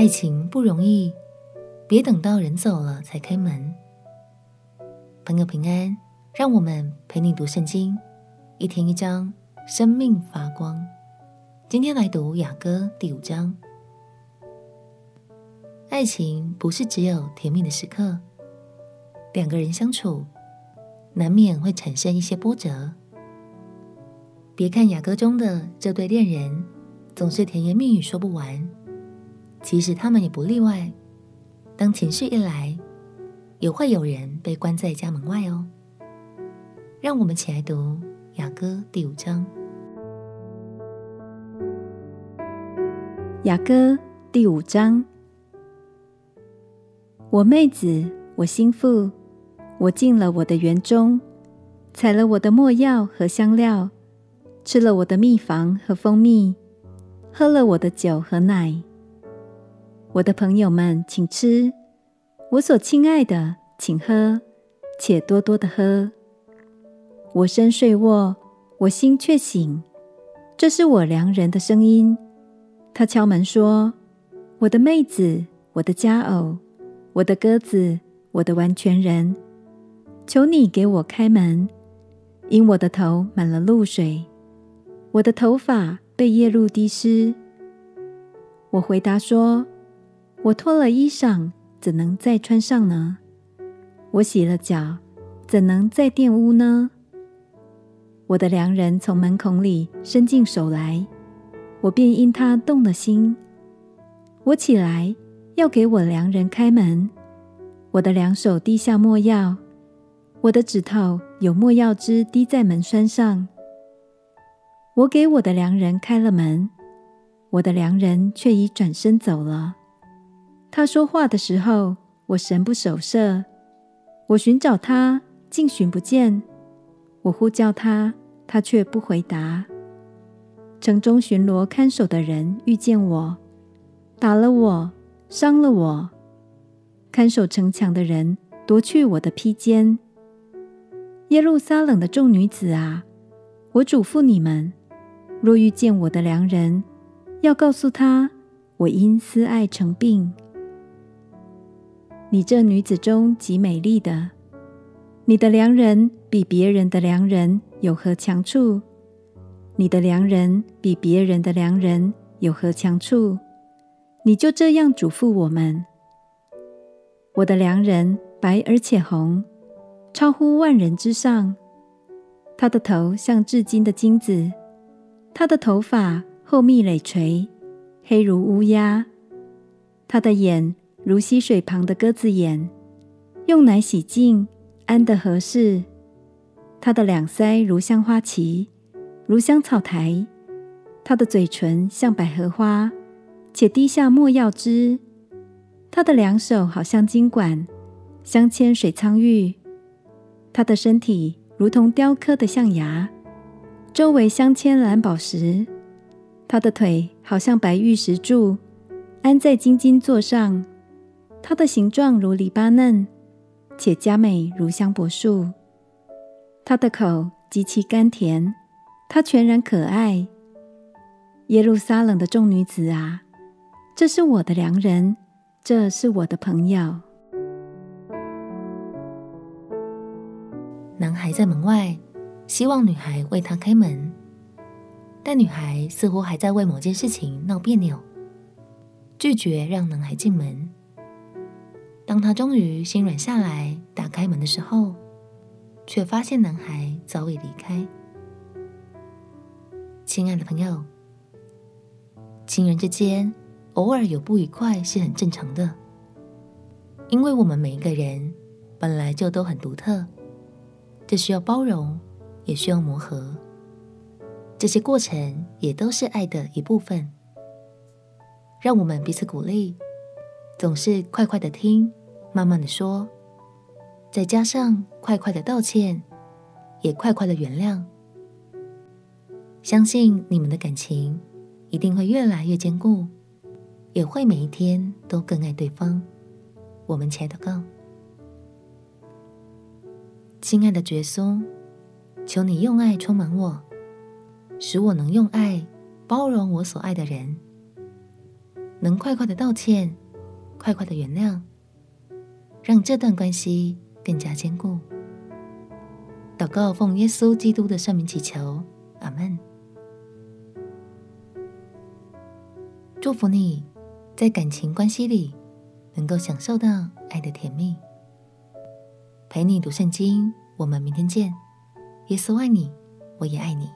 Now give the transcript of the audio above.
爱情不容易，别等到人走了才开门。朋友平安，让我们陪你读圣经，一天一章，生命发光。今天来读雅歌第五章。爱情不是只有甜蜜的时刻，两个人相处难免会产生一些波折。别看雅歌中的这对恋人总是甜言蜜语说不完，其实他们也不例外。当情绪一来，也会有人被关在家门外哦。让我们起来读雅歌第五章。雅歌第五章，我妹子，我心腹，我进了我的园中，采了我的没药和香料。吃了我的蜜房和蜂蜜，喝了我的酒和奶。我的朋友们，请吃；我所亲爱的，请喝，且多多的喝。我身睡卧，我心却醒。这是我良人的声音。他敲门说：“我的妹子，我的佳偶，我的鸽子，我的完全人，求你给我开门，因我的头满了露水。”我的头发被夜露滴湿。我回答说：“我脱了衣裳，怎能再穿上呢？我洗了脚，怎能再玷污呢？”我的良人从门孔里伸进手来，我便因他动了心。我起来要给我良人开门，我的两手滴下没药，我的指头有没药汁滴在门栓上。我给我的良人开了门，我的良人却已转身走了。他说话的时候，我神不守舍。我寻找他，竟寻不见。我呼叫他，他却不回答。城中巡逻看守的人遇见我，打了我，伤了我。看守城墙的人夺去我的披肩。耶路撒冷的众女子啊，我嘱咐你们。若遇见我的良人，要告诉他，我因思爱成病。你这女子中极美丽的，你的良人比别人的良人有何强处？你的良人比别人的良人有何强处？你就这样嘱咐我们。我的良人白而且红，超乎万人之上。他的头像至金的金子。他的头发厚密累垂，黑如乌鸦；他的眼如溪水旁的鸽子眼，用奶洗净，安得合适。他的两腮如香花旗，如香草苔；他的嘴唇像百合花，且滴下没药汁。他的两手好像金管，镶嵌水苍玉。他的身体如同雕刻的象牙。周围镶嵌蓝宝石，他的腿好像白玉石柱，安在金金座上。它的形状如黎巴嫩，且佳美如香柏树。它的口极其甘甜，它全然可爱。耶路撒冷的众女子啊，这是我的良人，这是我的朋友。男孩在门外。希望女孩为他开门，但女孩似乎还在为某件事情闹别扭，拒绝让男孩进门。当他终于心软下来，打开门的时候，却发现男孩早已离开。亲爱的朋友，情人之间偶尔有不愉快是很正常的，因为我们每一个人本来就都很独特，这需要包容。也需要磨合，这些过程也都是爱的一部分。让我们彼此鼓励，总是快快的听，慢慢的说，再加上快快的道歉，也快快的原谅。相信你们的感情一定会越来越坚固，也会每一天都更爱对方。我们起来祷告，亲爱的觉松。求你用爱充满我，使我能用爱包容我所爱的人。能快快的道歉，快快的原谅，让这段关系更加坚固。祷告奉耶稣基督的圣名祈求，阿门。祝福你在感情关系里能够享受到爱的甜蜜。陪你读圣经，我们明天见。耶稣爱你，我也爱你。